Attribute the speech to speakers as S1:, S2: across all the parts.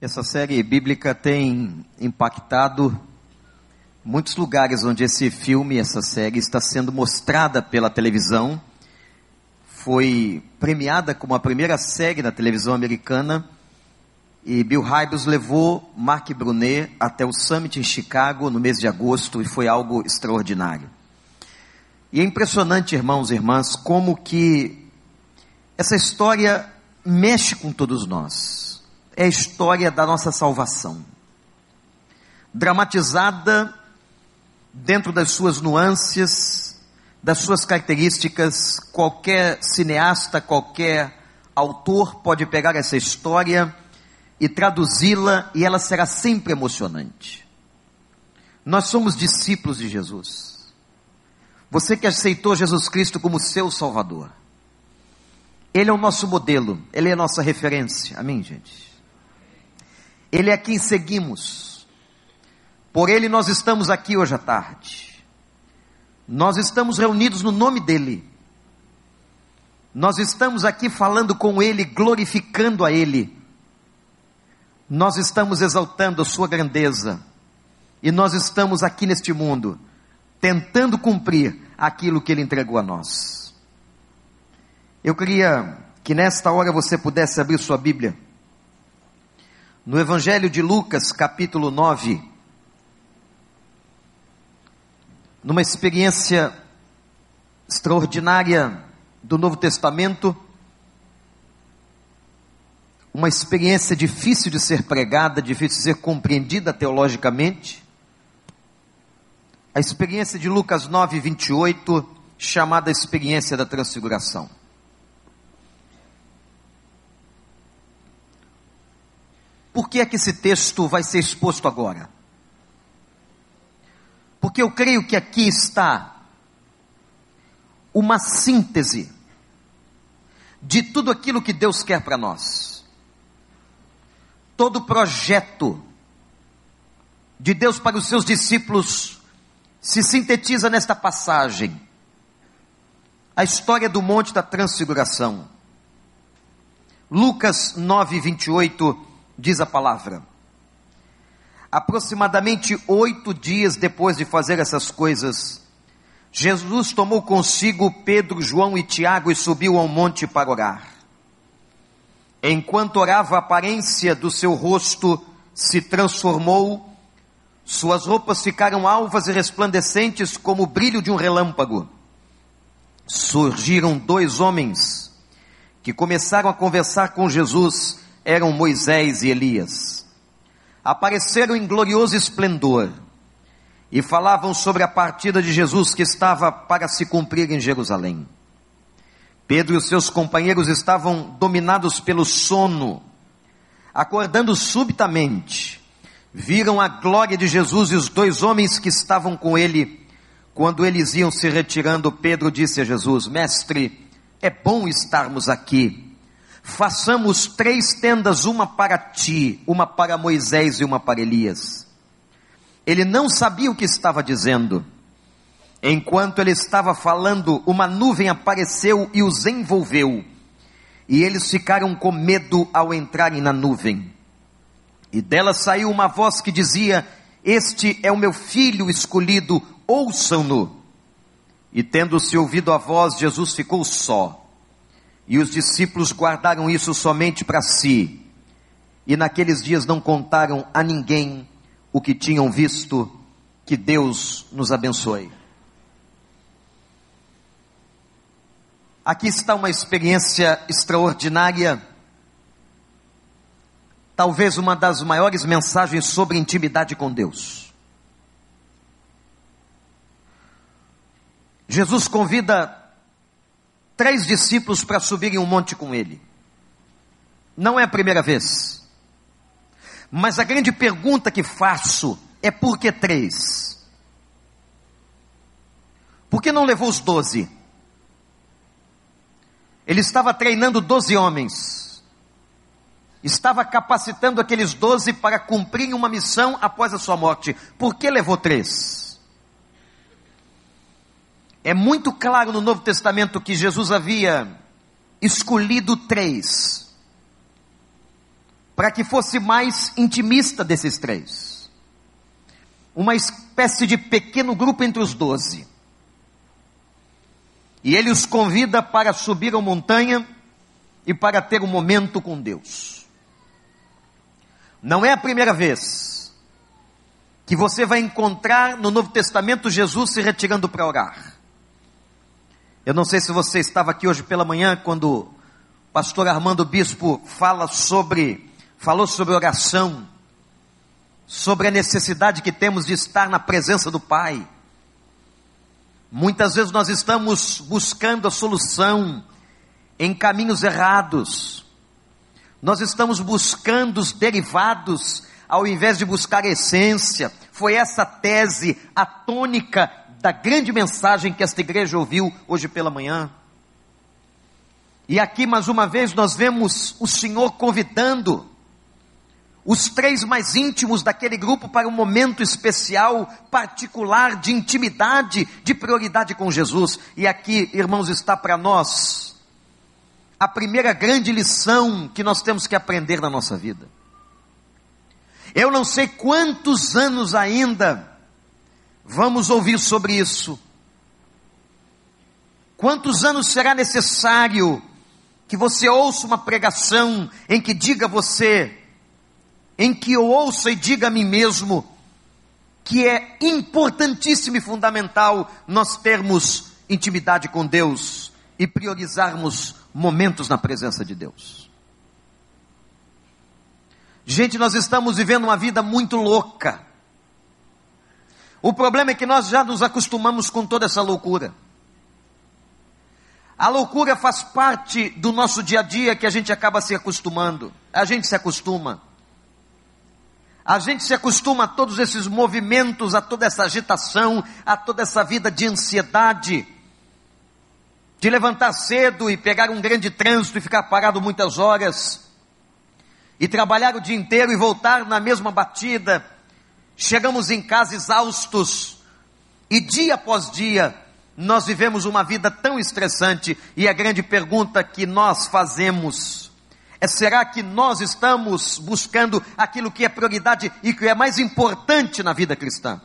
S1: Essa série bíblica tem impactado muitos lugares onde esse filme, essa série está sendo mostrada pela televisão. Foi premiada como a primeira série da televisão americana e Bill Hybels levou Mark Brunet até o Summit em Chicago no mês de agosto e foi algo extraordinário. E é impressionante, irmãos e irmãs, como que essa história mexe com todos nós. É a história da nossa salvação. Dramatizada dentro das suas nuances, das suas características, qualquer cineasta, qualquer autor pode pegar essa história e traduzi-la e ela será sempre emocionante. Nós somos discípulos de Jesus. Você que aceitou Jesus Cristo como seu Salvador. Ele é o nosso modelo, Ele é a nossa referência. Amém, gente? Ele é quem seguimos. Por Ele nós estamos aqui hoje à tarde. Nós estamos reunidos no nome dEle. Nós estamos aqui falando com Ele, glorificando a Ele. Nós estamos exaltando a Sua grandeza. E nós estamos aqui neste mundo, tentando cumprir aquilo que Ele entregou a nós. Eu queria que nesta hora você pudesse abrir sua Bíblia. No Evangelho de Lucas, capítulo 9. Numa experiência extraordinária do Novo Testamento, uma experiência difícil de ser pregada, difícil de ser compreendida teologicamente. A experiência de Lucas 9, 28, chamada experiência da transfiguração. Por que é que esse texto vai ser exposto agora? Porque eu creio que aqui está uma síntese de tudo aquilo que Deus quer para nós. Todo projeto de Deus para os seus discípulos se sintetiza nesta passagem. A história do Monte da Transfiguração. Lucas 9, 28 diz a palavra. Aproximadamente oito dias depois de fazer essas coisas, Jesus tomou consigo Pedro, João e Tiago e subiu ao monte para orar. Enquanto orava, a aparência do seu rosto se transformou, suas roupas ficaram alvas e resplandecentes como o brilho de um relâmpago. Surgiram dois homens que começaram a conversar com Jesus eram Moisés e Elias. Apareceram em glorioso esplendor e falavam sobre a partida de Jesus que estava para se cumprir em Jerusalém. Pedro e os seus companheiros estavam dominados pelo sono. Acordando subitamente, viram a glória de Jesus e os dois homens que estavam com ele. Quando eles iam se retirando, Pedro disse a Jesus: Mestre, é bom estarmos aqui façamos três tendas, uma para ti, uma para Moisés e uma para Elias. Ele não sabia o que estava dizendo. Enquanto ele estava falando, uma nuvem apareceu e os envolveu. E eles ficaram com medo ao entrarem na nuvem. E dela saiu uma voz que dizia: Este é o meu filho escolhido, ouçam-no. E tendo-se ouvido a voz, Jesus ficou só e os discípulos guardaram isso somente para si. E naqueles dias não contaram a ninguém o que tinham visto. Que Deus nos abençoe. Aqui está uma experiência extraordinária. Talvez uma das maiores mensagens sobre intimidade com Deus. Jesus convida três discípulos para subirem um monte com ele. Não é a primeira vez. Mas a grande pergunta que faço é por que três? Por que não levou os doze? Ele estava treinando doze homens. Estava capacitando aqueles doze para cumprirem uma missão após a sua morte. Por que levou três? É muito claro no Novo Testamento que Jesus havia escolhido três. para que fosse mais intimista desses três. Uma espécie de pequeno grupo entre os doze. E ele os convida para subir a montanha e para ter um momento com Deus. Não é a primeira vez que você vai encontrar no Novo Testamento Jesus se retirando para orar. Eu não sei se você estava aqui hoje pela manhã quando o pastor Armando Bispo fala sobre falou sobre oração, sobre a necessidade que temos de estar na presença do Pai. Muitas vezes nós estamos buscando a solução em caminhos errados. Nós estamos buscando os derivados ao invés de buscar a essência. Foi essa tese, a tônica da grande mensagem que esta igreja ouviu hoje pela manhã. E aqui mais uma vez nós vemos o Senhor convidando os três mais íntimos daquele grupo para um momento especial, particular, de intimidade, de prioridade com Jesus. E aqui, irmãos, está para nós a primeira grande lição que nós temos que aprender na nossa vida. Eu não sei quantos anos ainda vamos ouvir sobre isso. Quantos anos será necessário que você ouça uma pregação em que diga você, em que eu ouça e diga a mim mesmo que é importantíssimo e fundamental nós termos intimidade com Deus e priorizarmos momentos na presença de Deus. Gente, nós estamos vivendo uma vida muito louca. O problema é que nós já nos acostumamos com toda essa loucura. A loucura faz parte do nosso dia a dia que a gente acaba se acostumando. A gente se acostuma. A gente se acostuma a todos esses movimentos, a toda essa agitação, a toda essa vida de ansiedade, de levantar cedo e pegar um grande trânsito e ficar parado muitas horas, e trabalhar o dia inteiro e voltar na mesma batida. Chegamos em casa exaustos, e dia após dia, nós vivemos uma vida tão estressante, e a grande pergunta que nós fazemos é será que nós estamos buscando aquilo que é prioridade e que é mais importante na vida cristã?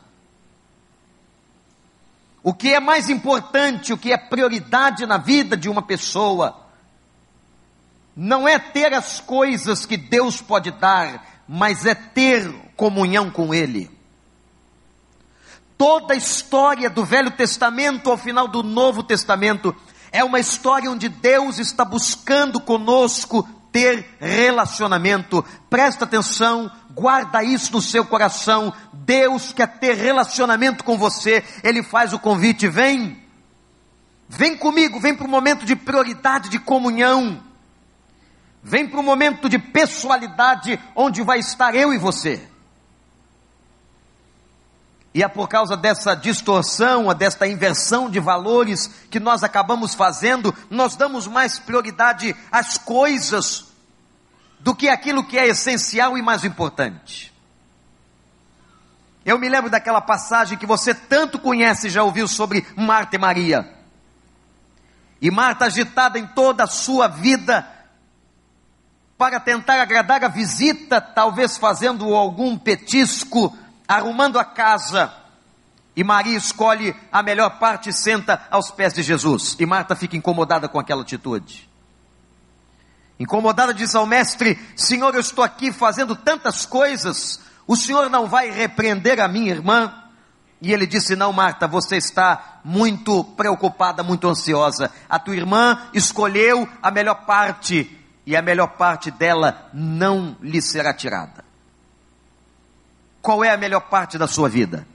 S1: O que é mais importante, o que é prioridade na vida de uma pessoa, não é ter as coisas que Deus pode dar, mas é ter comunhão com Ele. Toda a história do Velho Testamento ao final do Novo Testamento é uma história onde Deus está buscando conosco ter relacionamento. Presta atenção, guarda isso no seu coração. Deus quer ter relacionamento com você. Ele faz o convite: vem, vem comigo, vem para o momento de prioridade de comunhão. Vem para o momento de pessoalidade onde vai estar eu e você. E é por causa dessa distorção, desta inversão de valores que nós acabamos fazendo, nós damos mais prioridade às coisas do que aquilo que é essencial e mais importante. Eu me lembro daquela passagem que você tanto conhece e já ouviu sobre Marta e Maria. E Marta agitada em toda a sua vida para tentar agradar a visita, talvez fazendo algum petisco, arrumando a casa. E Maria escolhe a melhor parte e senta aos pés de Jesus. E Marta fica incomodada com aquela atitude. Incomodada diz ao mestre: Senhor, eu estou aqui fazendo tantas coisas, o senhor não vai repreender a minha irmã? E ele disse: Não, Marta, você está muito preocupada, muito ansiosa. A tua irmã escolheu a melhor parte, e a melhor parte dela não lhe será tirada. Qual é a melhor parte da sua vida?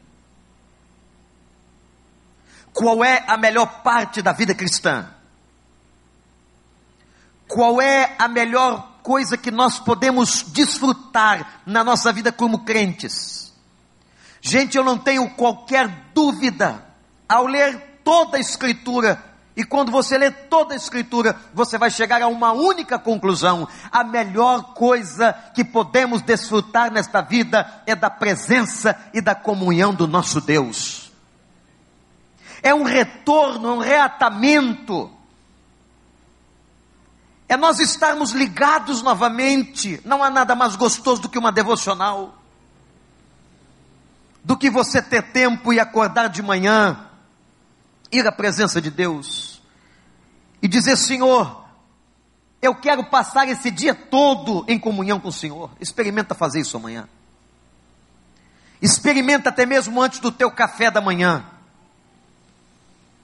S1: Qual é a melhor parte da vida cristã? Qual é a melhor coisa que nós podemos desfrutar na nossa vida como crentes? Gente, eu não tenho qualquer dúvida ao ler toda a Escritura e quando você lê toda a Escritura, você vai chegar a uma única conclusão: a melhor coisa que podemos desfrutar nesta vida é da presença e da comunhão do nosso Deus. É um retorno, um reatamento. é nós estarmos ligados novamente. Não há nada mais gostoso do que uma devocional, do que você ter tempo e acordar de manhã, ir à presença de Deus e dizer: Senhor, eu quero passar esse dia todo em comunhão com o Senhor. Experimenta fazer isso amanhã. Experimenta até mesmo antes do teu café da manhã.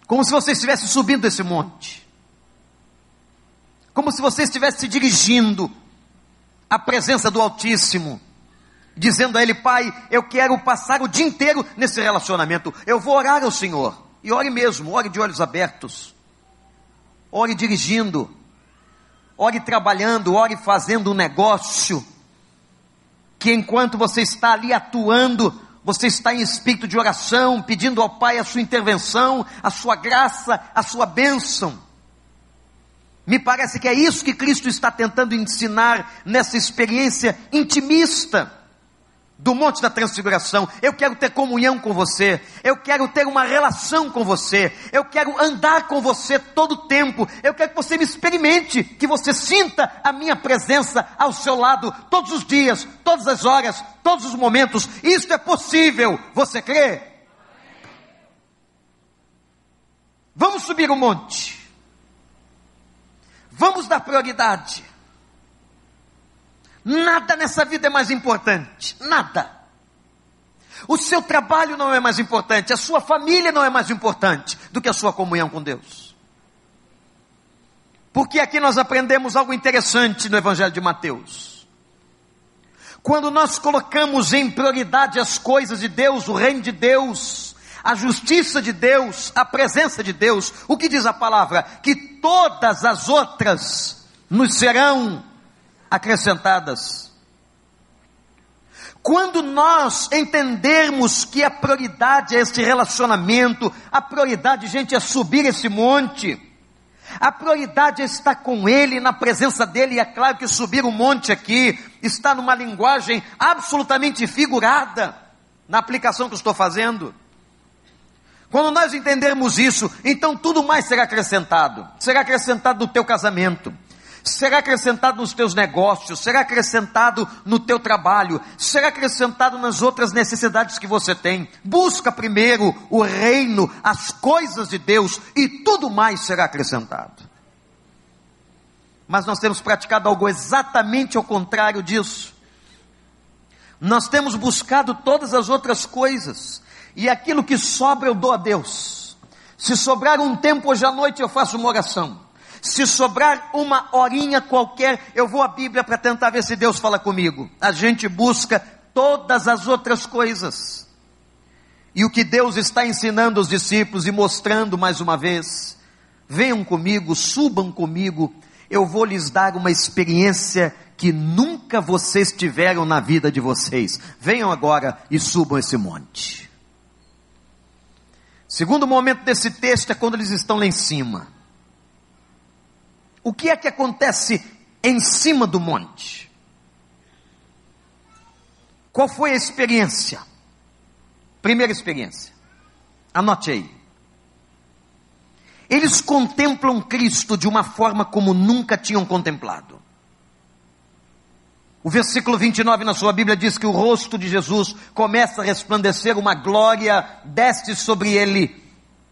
S1: Como se você estivesse subindo esse monte. Como se você estivesse se dirigindo à presença do Altíssimo. Dizendo a Ele, Pai, eu quero passar o dia inteiro nesse relacionamento. Eu vou orar ao Senhor. E ore mesmo, ore de olhos abertos. Ore dirigindo. Ore trabalhando, ore fazendo um negócio que enquanto você está ali atuando, você está em espírito de oração, pedindo ao Pai a sua intervenção, a sua graça, a sua bênção. Me parece que é isso que Cristo está tentando ensinar nessa experiência intimista do Monte da Transfiguração. Eu quero ter comunhão com você. Eu quero ter uma relação com você. Eu quero andar com você todo o tempo. Eu quero que você me experimente, que você sinta a minha presença ao seu lado todos os dias, todas as horas, todos os momentos. Isso é possível. Você crê? Vamos subir o monte. Vamos dar prioridade. Nada nessa vida é mais importante. Nada. O seu trabalho não é mais importante, a sua família não é mais importante do que a sua comunhão com Deus. Porque aqui nós aprendemos algo interessante no Evangelho de Mateus. Quando nós colocamos em prioridade as coisas de Deus, o reino de Deus, a justiça de Deus, a presença de Deus, o que diz a palavra? Que todas as outras nos serão acrescentadas. Quando nós entendermos que a prioridade é este relacionamento, a prioridade, gente, é subir esse monte, a prioridade é estar com Ele, na presença dEle, e é claro que subir o monte aqui está numa linguagem absolutamente figurada, na aplicação que eu estou fazendo. Quando nós entendermos isso, então tudo mais será acrescentado. Será acrescentado no teu casamento, será acrescentado nos teus negócios, será acrescentado no teu trabalho, será acrescentado nas outras necessidades que você tem. Busca primeiro o reino, as coisas de Deus e tudo mais será acrescentado. Mas nós temos praticado algo exatamente ao contrário disso. Nós temos buscado todas as outras coisas e aquilo que sobra eu dou a Deus. Se sobrar um tempo hoje à noite eu faço uma oração. Se sobrar uma horinha qualquer, eu vou à Bíblia para tentar ver se Deus fala comigo. A gente busca todas as outras coisas. E o que Deus está ensinando aos discípulos e mostrando mais uma vez, venham comigo, subam comigo, eu vou lhes dar uma experiência que nunca vocês tiveram na vida de vocês. Venham agora e subam esse monte. Segundo momento desse texto é quando eles estão lá em cima. O que é que acontece em cima do monte? Qual foi a experiência? Primeira experiência. Anote aí. Eles contemplam Cristo de uma forma como nunca tinham contemplado. O versículo 29 na sua Bíblia diz que o rosto de Jesus começa a resplandecer, uma glória desce sobre ele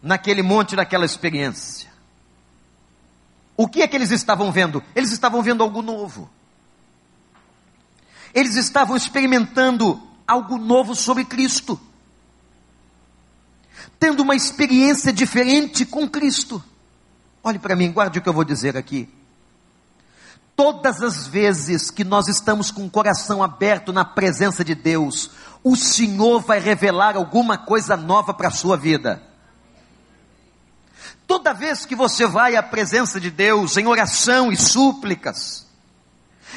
S1: naquele monte daquela experiência. O que é que eles estavam vendo? Eles estavam vendo algo novo. Eles estavam experimentando algo novo sobre Cristo. Tendo uma experiência diferente com Cristo. Olhe para mim, guarde o que eu vou dizer aqui. Todas as vezes que nós estamos com o coração aberto na presença de Deus, o Senhor vai revelar alguma coisa nova para a sua vida. Toda vez que você vai à presença de Deus em oração e súplicas,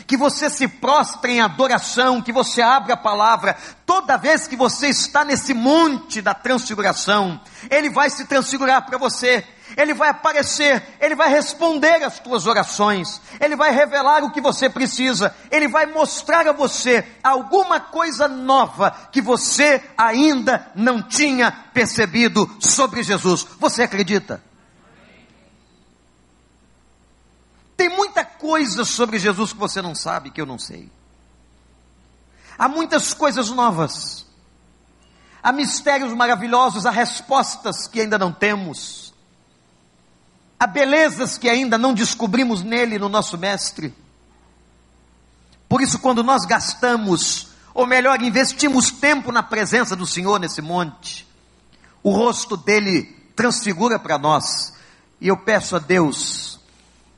S1: que você se prostre em adoração, que você abra a palavra, toda vez que você está nesse monte da transfiguração, Ele vai se transfigurar para você, Ele vai aparecer, Ele vai responder às tuas orações, Ele vai revelar o que você precisa, Ele vai mostrar a você alguma coisa nova que você ainda não tinha percebido sobre Jesus. Você acredita? Tem muita coisas sobre Jesus que você não sabe, que eu não sei. Há muitas coisas novas. Há mistérios maravilhosos, há respostas que ainda não temos. Há belezas que ainda não descobrimos nele, no nosso Mestre. Por isso, quando nós gastamos, ou melhor, investimos tempo na presença do Senhor nesse monte, o rosto dele transfigura para nós. E eu peço a Deus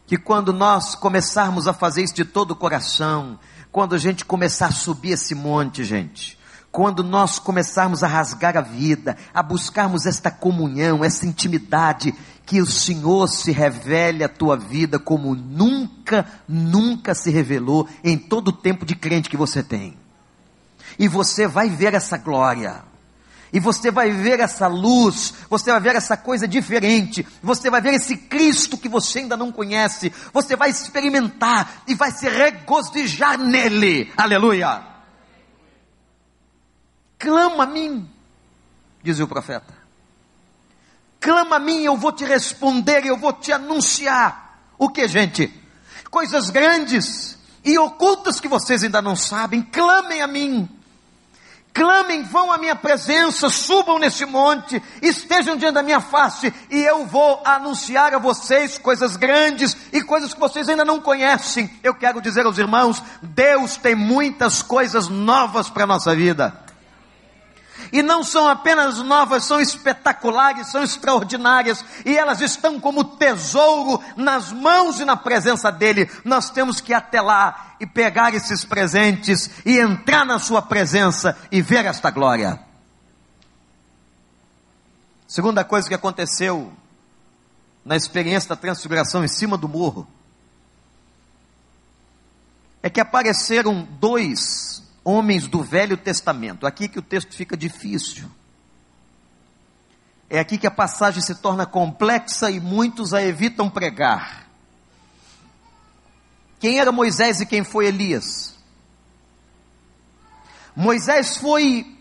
S1: que quando nós começarmos a fazer isso de todo o coração, quando a gente começar a subir esse monte, gente, quando nós começarmos a rasgar a vida, a buscarmos esta comunhão, essa intimidade, que o Senhor se revele a tua vida como nunca, nunca se revelou em todo o tempo de crente que você tem. E você vai ver essa glória. E você vai ver essa luz, você vai ver essa coisa diferente, você vai ver esse Cristo que você ainda não conhece, você vai experimentar e vai se regozijar nele. Aleluia! Clama a mim, dizia o profeta. Clama a mim, eu vou te responder, eu vou te anunciar. O que, gente? Coisas grandes e ocultas que vocês ainda não sabem. Clamem a mim clamem, vão à minha presença, subam nesse monte, estejam diante da minha face, e eu vou anunciar a vocês coisas grandes e coisas que vocês ainda não conhecem. Eu quero dizer aos irmãos: Deus tem muitas coisas novas para a nossa vida. E não são apenas novas, são espetaculares, são extraordinárias, e elas estão como tesouro nas mãos e na presença dEle. Nós temos que ir até lá e pegar esses presentes e entrar na Sua presença e ver esta glória. Segunda coisa que aconteceu na experiência da transfiguração em cima do morro é que apareceram dois homens do Velho Testamento. Aqui que o texto fica difícil. É aqui que a passagem se torna complexa e muitos a evitam pregar. Quem era Moisés e quem foi Elias? Moisés foi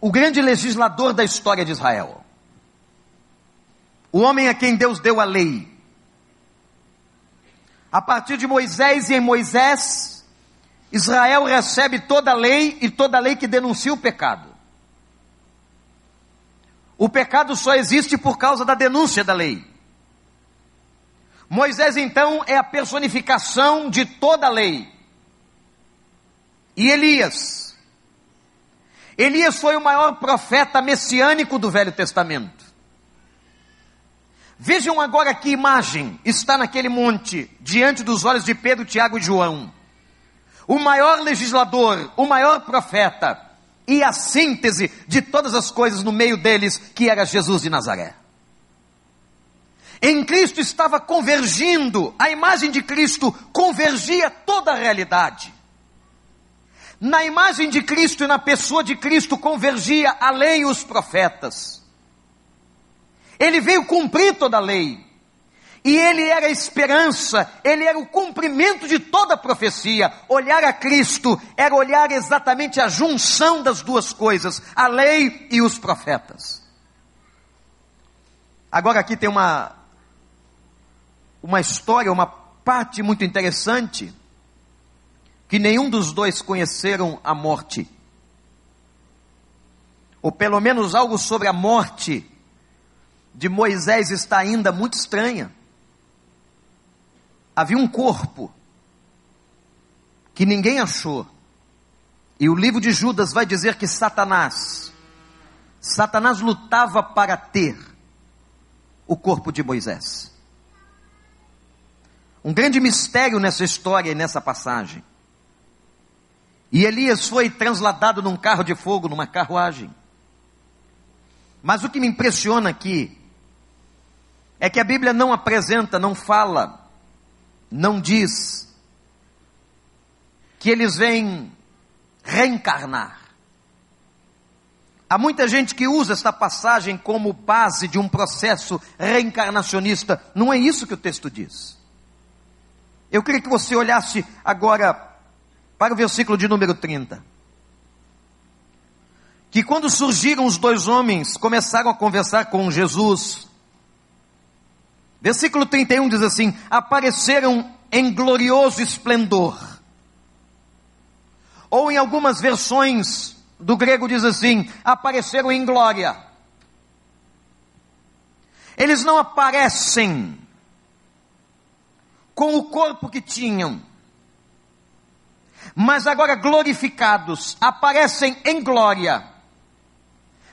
S1: o grande legislador da história de Israel. O homem a quem Deus deu a lei. A partir de Moisés e em Moisés, Israel recebe toda a lei e toda a lei que denuncia o pecado. O pecado só existe por causa da denúncia da lei. Moisés então é a personificação de toda a lei. E Elias. Elias foi o maior profeta messiânico do Velho Testamento. Vejam agora que imagem está naquele monte, diante dos olhos de Pedro, Tiago e João o maior legislador, o maior profeta e a síntese de todas as coisas no meio deles, que era Jesus de Nazaré. Em Cristo estava convergindo, a imagem de Cristo convergia toda a realidade. Na imagem de Cristo e na pessoa de Cristo convergia a lei e os profetas. Ele veio cumprir toda a lei. E ele era a esperança, ele era o cumprimento de toda a profecia. Olhar a Cristo era olhar exatamente a junção das duas coisas, a lei e os profetas. Agora aqui tem uma uma história, uma parte muito interessante que nenhum dos dois conheceram a morte. Ou pelo menos algo sobre a morte de Moisés está ainda muito estranha havia um corpo que ninguém achou. E o livro de Judas vai dizer que Satanás, Satanás lutava para ter o corpo de Moisés. Um grande mistério nessa história e nessa passagem. E Elias foi transladado num carro de fogo, numa carruagem. Mas o que me impressiona aqui é que a Bíblia não apresenta, não fala não diz que eles vêm reencarnar. Há muita gente que usa esta passagem como base de um processo reencarnacionista. Não é isso que o texto diz. Eu queria que você olhasse agora para o versículo de número 30. Que quando surgiram os dois homens, começaram a conversar com Jesus, Versículo 31 diz assim: Apareceram em glorioso esplendor. Ou em algumas versões do grego diz assim: apareceram em glória. Eles não aparecem com o corpo que tinham, mas agora glorificados, aparecem em glória,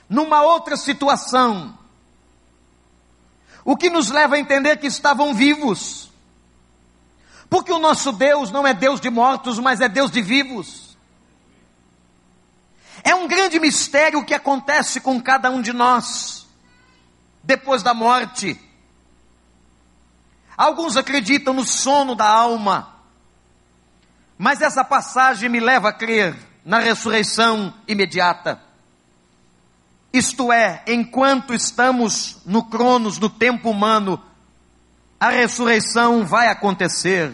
S1: numa outra situação, o que nos leva a entender que estavam vivos, porque o nosso Deus não é Deus de mortos, mas é Deus de vivos. É um grande mistério o que acontece com cada um de nós depois da morte. Alguns acreditam no sono da alma, mas essa passagem me leva a crer na ressurreição imediata. Isto é, enquanto estamos no cronos, no tempo humano, a ressurreição vai acontecer,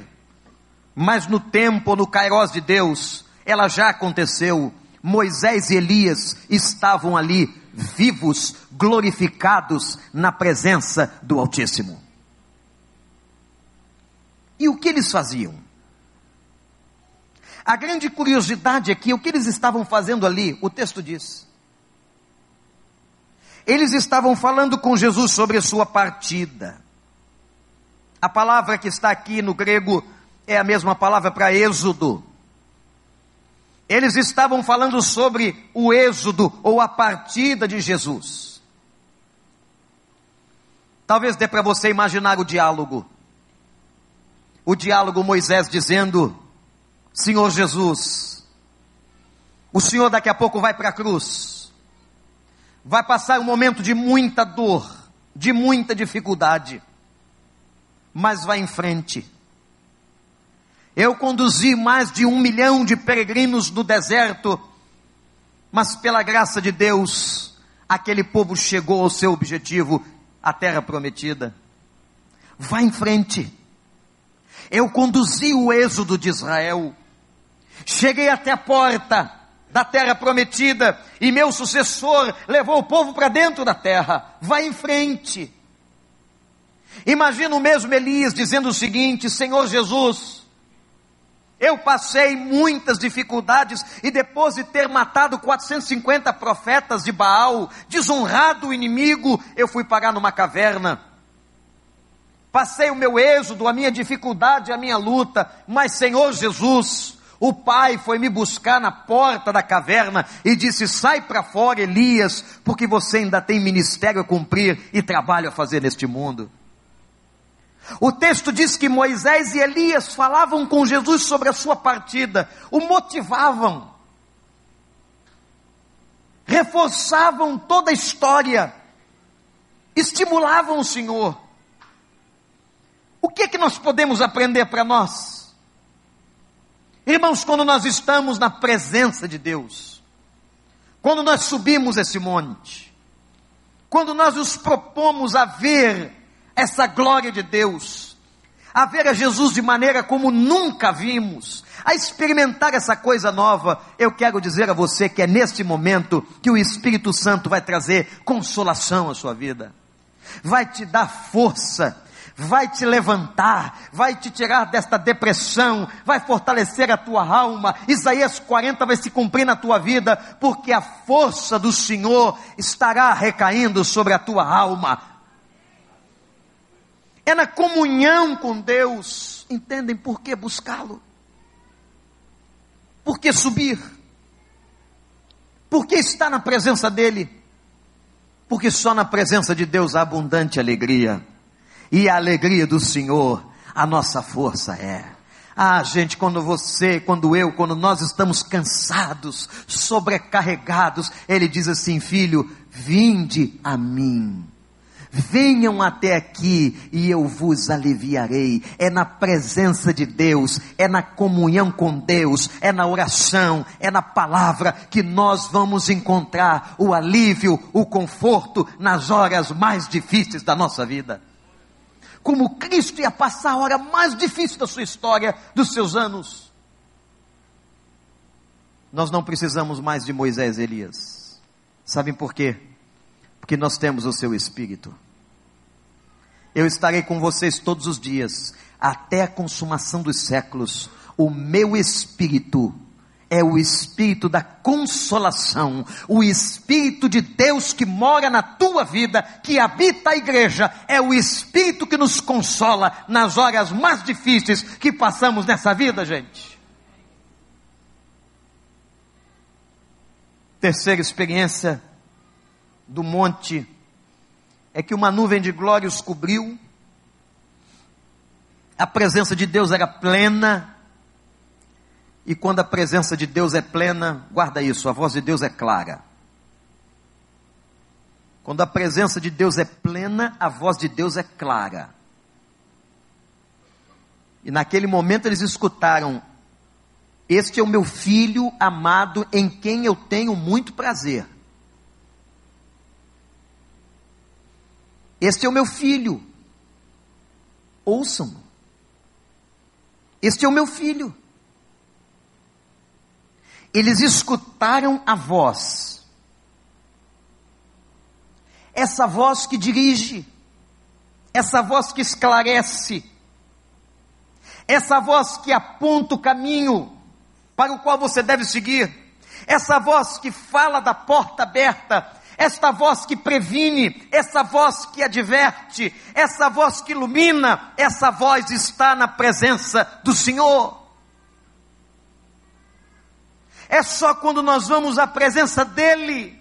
S1: mas no tempo, no Kairos de Deus, ela já aconteceu. Moisés e Elias estavam ali, vivos, glorificados na presença do Altíssimo. E o que eles faziam? A grande curiosidade aqui, o que eles estavam fazendo ali, o texto diz. Eles estavam falando com Jesus sobre a sua partida. A palavra que está aqui no grego é a mesma palavra para êxodo. Eles estavam falando sobre o êxodo ou a partida de Jesus. Talvez dê para você imaginar o diálogo. O diálogo Moisés dizendo: Senhor Jesus, o Senhor daqui a pouco vai para a cruz, vai passar um momento de muita dor, de muita dificuldade, mas vai em frente. Eu conduzi mais de um milhão de peregrinos no deserto, mas pela graça de Deus, aquele povo chegou ao seu objetivo, a terra prometida. Vá em frente. Eu conduzi o êxodo de Israel. Cheguei até a porta da terra prometida e meu sucessor levou o povo para dentro da terra. Vá em frente. Imagina o mesmo Elias dizendo o seguinte: Senhor Jesus, eu passei muitas dificuldades e depois de ter matado 450 profetas de Baal, desonrado o inimigo, eu fui parar numa caverna. Passei o meu êxodo, a minha dificuldade, a minha luta, mas Senhor Jesus, o pai foi me buscar na porta da caverna e disse: Sai para fora, Elias, porque você ainda tem ministério a cumprir e trabalho a fazer neste mundo. O texto diz que Moisés e Elias falavam com Jesus sobre a sua partida, o motivavam, reforçavam toda a história, estimulavam o Senhor. O que é que nós podemos aprender para nós? Irmãos, quando nós estamos na presença de Deus, quando nós subimos esse monte, quando nós nos propomos a ver essa glória de Deus, a ver a Jesus de maneira como nunca vimos, a experimentar essa coisa nova, eu quero dizer a você que é neste momento que o Espírito Santo vai trazer consolação à sua vida, vai te dar força, vai te levantar, vai te tirar desta depressão, vai fortalecer a tua alma. Isaías 40 vai se cumprir na tua vida, porque a força do Senhor estará recaindo sobre a tua alma é na comunhão com Deus. Entendem por que buscá-lo? Por que subir? Por que estar na presença dEle? Porque só na presença de Deus há abundante alegria. E a alegria do Senhor, a nossa força é. Ah, gente, quando você, quando eu, quando nós estamos cansados, sobrecarregados, Ele diz assim: Filho, vinde a mim venham até aqui e eu vos aliviarei. É na presença de Deus, é na comunhão com Deus, é na oração, é na palavra que nós vamos encontrar o alívio, o conforto nas horas mais difíceis da nossa vida. Como Cristo ia passar a hora mais difícil da sua história, dos seus anos. Nós não precisamos mais de Moisés e Elias. Sabem por quê? Porque nós temos o seu Espírito. Eu estarei com vocês todos os dias, até a consumação dos séculos. O meu espírito é o espírito da consolação, o espírito de Deus que mora na tua vida, que habita a igreja, é o espírito que nos consola nas horas mais difíceis que passamos nessa vida, gente. Terceira experiência do monte é que uma nuvem de glória os cobriu, a presença de Deus era plena, e quando a presença de Deus é plena, guarda isso, a voz de Deus é clara. Quando a presença de Deus é plena, a voz de Deus é clara. E naquele momento eles escutaram: Este é o meu filho amado, em quem eu tenho muito prazer. Este é o meu filho. Ouçam. Este é o meu filho. Eles escutaram a voz. Essa voz que dirige, essa voz que esclarece, essa voz que aponta o caminho para o qual você deve seguir, essa voz que fala da porta aberta, esta voz que previne, essa voz que adverte, essa voz que ilumina, essa voz está na presença do Senhor. É só quando nós vamos à presença dEle,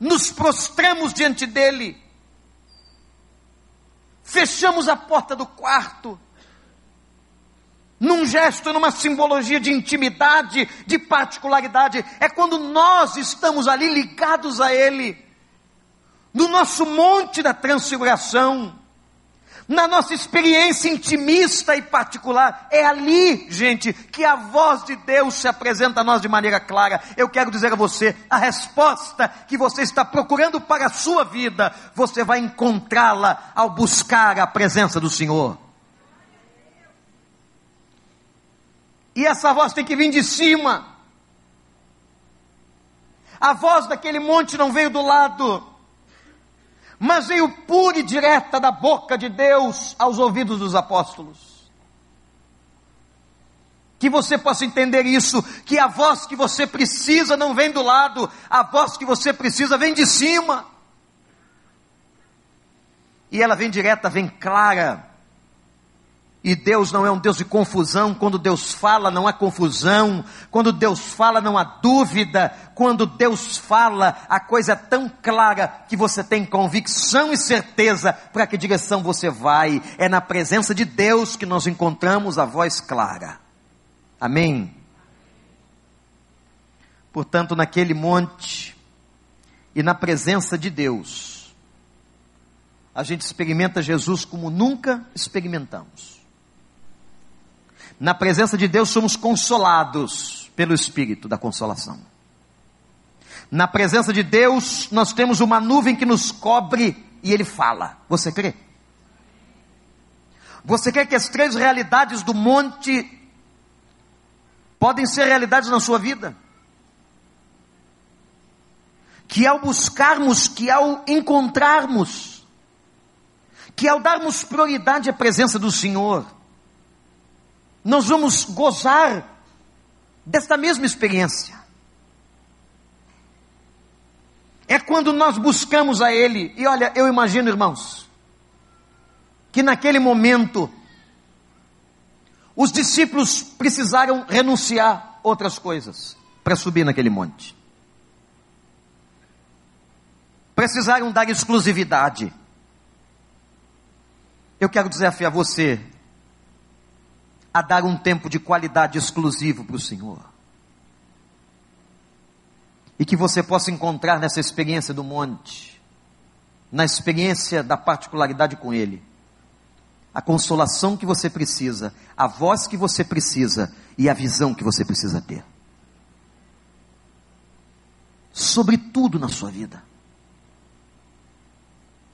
S1: nos prostramos diante dEle, fechamos a porta do quarto, num gesto, numa simbologia de intimidade, de particularidade, é quando nós estamos ali ligados a Ele, no nosso monte da transfiguração, na nossa experiência intimista e particular, é ali, gente, que a voz de Deus se apresenta a nós de maneira clara. Eu quero dizer a você, a resposta que você está procurando para a sua vida, você vai encontrá-la ao buscar a presença do Senhor. E essa voz tem que vir de cima. A voz daquele monte não veio do lado, mas veio pura e direta da boca de Deus aos ouvidos dos apóstolos. Que você possa entender isso, que a voz que você precisa não vem do lado, a voz que você precisa vem de cima. E ela vem direta, vem clara, e Deus não é um Deus de confusão, quando Deus fala não há confusão, quando Deus fala não há dúvida, quando Deus fala a coisa é tão clara que você tem convicção e certeza para que direção você vai. É na presença de Deus que nós encontramos a voz clara. Amém? Portanto, naquele monte e na presença de Deus, a gente experimenta Jesus como nunca experimentamos. Na presença de Deus somos consolados pelo Espírito da consolação. Na presença de Deus nós temos uma nuvem que nos cobre e Ele fala. Você crê? Você quer que as três realidades do monte podem ser realidades na sua vida? Que ao buscarmos, que ao encontrarmos, que ao darmos prioridade à presença do Senhor, nós vamos gozar desta mesma experiência. É quando nós buscamos a Ele, e olha, eu imagino, irmãos, que naquele momento, os discípulos precisaram renunciar outras coisas para subir naquele monte. Precisaram dar exclusividade. Eu quero desafiar você a dar um tempo de qualidade exclusivo para o Senhor. E que você possa encontrar nessa experiência do monte, na experiência da particularidade com Ele, a consolação que você precisa, a voz que você precisa e a visão que você precisa ter. Sobre tudo na sua vida.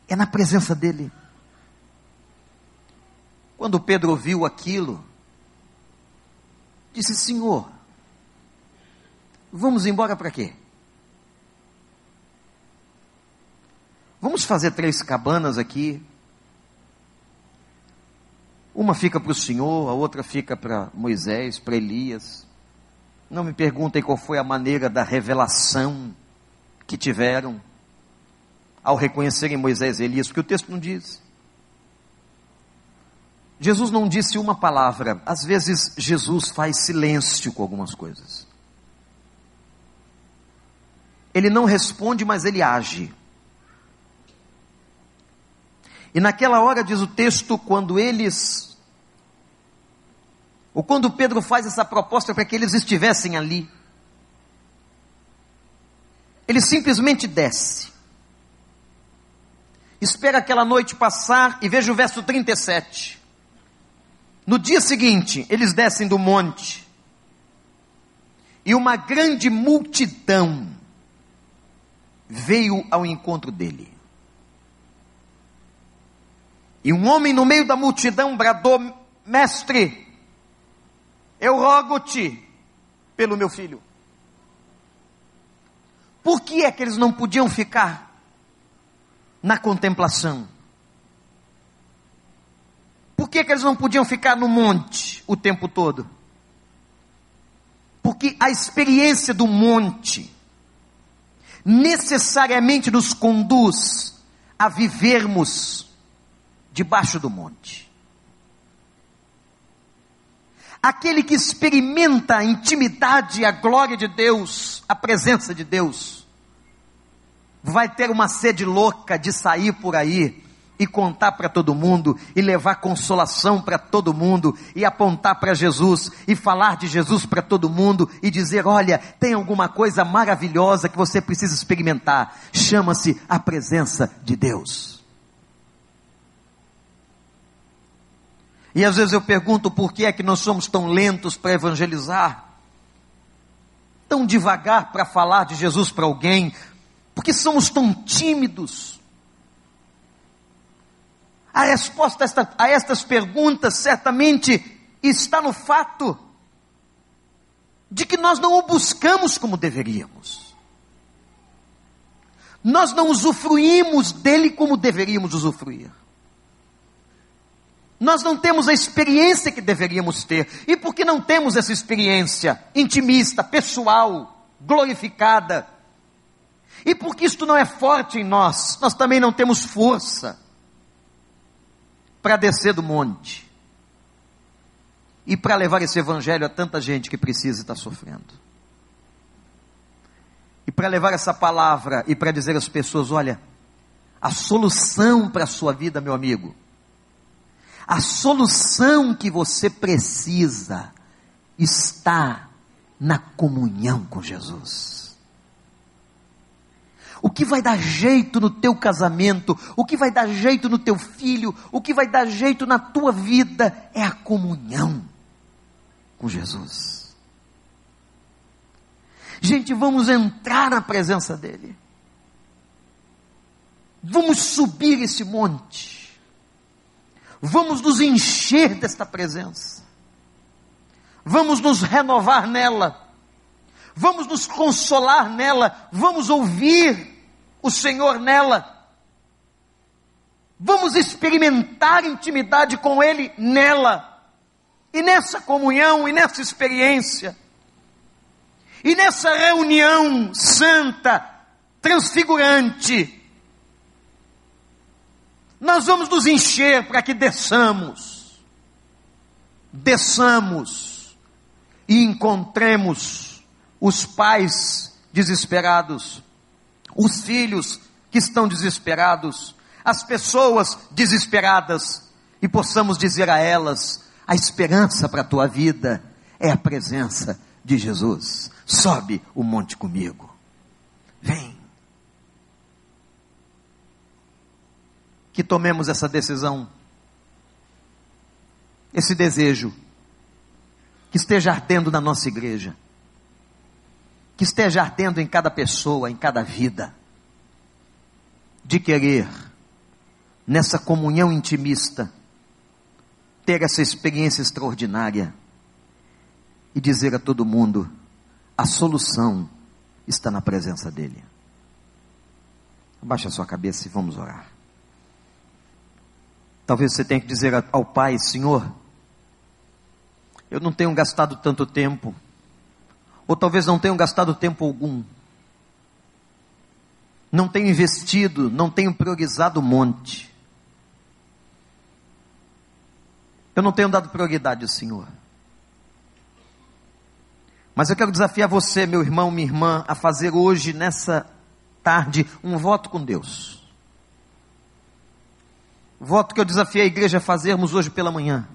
S1: É na presença dEle. Quando Pedro ouviu aquilo, disse: Senhor, vamos embora para quê? Vamos fazer três cabanas aqui, Uma fica para o Senhor, a outra fica para Moisés, para Elias. Não me perguntem qual foi a maneira da revelação que tiveram ao reconhecerem Moisés e Elias, porque o texto não diz. Jesus não disse uma palavra, às vezes Jesus faz silêncio com algumas coisas. Ele não responde, mas ele age. E naquela hora, diz o texto, quando eles, ou quando Pedro faz essa proposta para que eles estivessem ali, ele simplesmente desce, espera aquela noite passar e veja o verso 37. No dia seguinte, eles descem do monte, e uma grande multidão veio ao encontro dele. E um homem no meio da multidão bradou: Mestre, eu rogo-te pelo meu filho. Por que é que eles não podiam ficar na contemplação? Por que, que eles não podiam ficar no monte o tempo todo? Porque a experiência do monte necessariamente nos conduz a vivermos debaixo do monte. Aquele que experimenta a intimidade, a glória de Deus, a presença de Deus, vai ter uma sede louca de sair por aí e contar para todo mundo, e levar consolação para todo mundo, e apontar para Jesus, e falar de Jesus para todo mundo, e dizer: olha, tem alguma coisa maravilhosa que você precisa experimentar, chama-se a presença de Deus. E às vezes eu pergunto por que é que nós somos tão lentos para evangelizar, tão devagar para falar de Jesus para alguém, porque somos tão tímidos. A resposta a, esta, a estas perguntas certamente está no fato de que nós não o buscamos como deveríamos. Nós não usufruímos dele como deveríamos usufruir. Nós não temos a experiência que deveríamos ter. E por que não temos essa experiência intimista, pessoal, glorificada? E porque isto não é forte em nós, nós também não temos força para descer do monte e para levar esse evangelho a tanta gente que precisa estar sofrendo. E para levar essa palavra e para dizer às pessoas: olha, a solução para a sua vida, meu amigo, a solução que você precisa está na comunhão com Jesus o que vai dar jeito no teu casamento, o que vai dar jeito no teu filho, o que vai dar jeito na tua vida é a comunhão com Jesus. Gente, vamos entrar na presença dEle. Vamos subir esse monte. Vamos nos encher desta presença. Vamos nos renovar nela. Vamos nos consolar nela. Vamos ouvir o Senhor nela. Vamos experimentar intimidade com Ele nela. E nessa comunhão, e nessa experiência, e nessa reunião santa, transfigurante, nós vamos nos encher para que desçamos, desçamos e encontremos os pais desesperados, os filhos que estão desesperados, as pessoas desesperadas, e possamos dizer a elas: a esperança para a tua vida é a presença de Jesus. Sobe o monte comigo. Vem. Que tomemos essa decisão, esse desejo, que esteja ardendo na nossa igreja que esteja ardendo em cada pessoa, em cada vida, de querer, nessa comunhão intimista, ter essa experiência extraordinária e dizer a todo mundo: a solução está na presença dEle. Abaixe a sua cabeça e vamos orar. Talvez você tenha que dizer ao Pai: Senhor, eu não tenho gastado tanto tempo, ou talvez não tenha gastado tempo algum, não tenho investido, não tenho priorizado o monte, eu não tenho dado prioridade ao Senhor. Mas eu quero desafiar você, meu irmão, minha irmã, a fazer hoje, nessa tarde, um voto com Deus. Voto que eu desafiei a igreja a fazermos hoje pela manhã.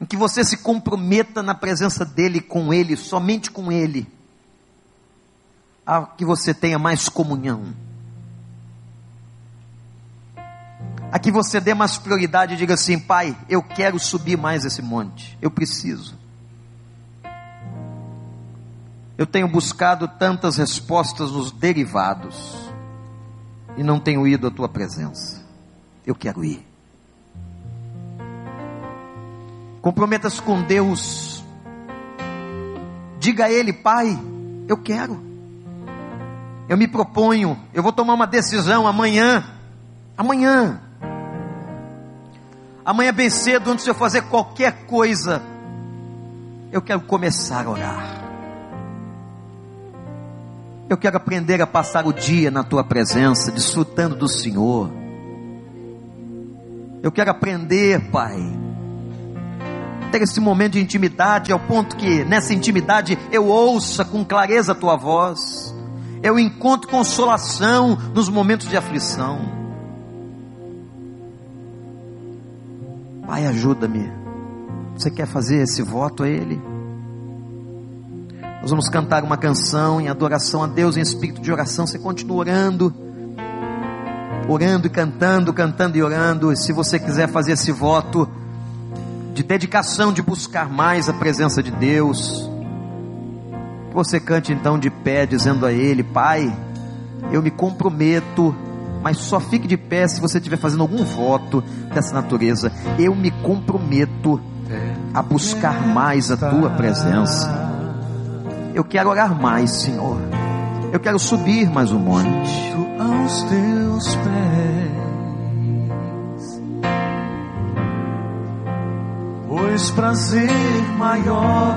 S1: Em que você se comprometa na presença dEle, com Ele, somente com Ele. A que você tenha mais comunhão. A que você dê mais prioridade e diga assim: Pai, eu quero subir mais esse monte. Eu preciso. Eu tenho buscado tantas respostas nos derivados e não tenho ido à tua presença. Eu quero ir. Comprometa-se com Deus. Diga a Ele, Pai, eu quero. Eu me proponho, eu vou tomar uma decisão amanhã. Amanhã. Amanhã bem cedo, antes de eu fazer qualquer coisa, eu quero começar a orar. Eu quero aprender a passar o dia na tua presença, desfrutando do Senhor. Eu quero aprender, Pai, ter esse momento de intimidade, ao ponto que nessa intimidade eu ouça com clareza a tua voz, eu encontro consolação nos momentos de aflição. Pai, ajuda-me. Você quer fazer esse voto a Ele? Nós vamos cantar uma canção em adoração a Deus, em espírito de oração. Você continua orando, orando e cantando, cantando e orando. E se você quiser fazer esse voto de dedicação, de buscar mais a presença de Deus, você cante então de pé, dizendo a Ele: Pai, eu me comprometo mas só fique de pé se você estiver fazendo algum voto dessa natureza. Eu me comprometo a buscar mais a tua presença. Eu quero orar mais, Senhor. Eu quero subir mais um monte. Aos teus pés, pois prazer maior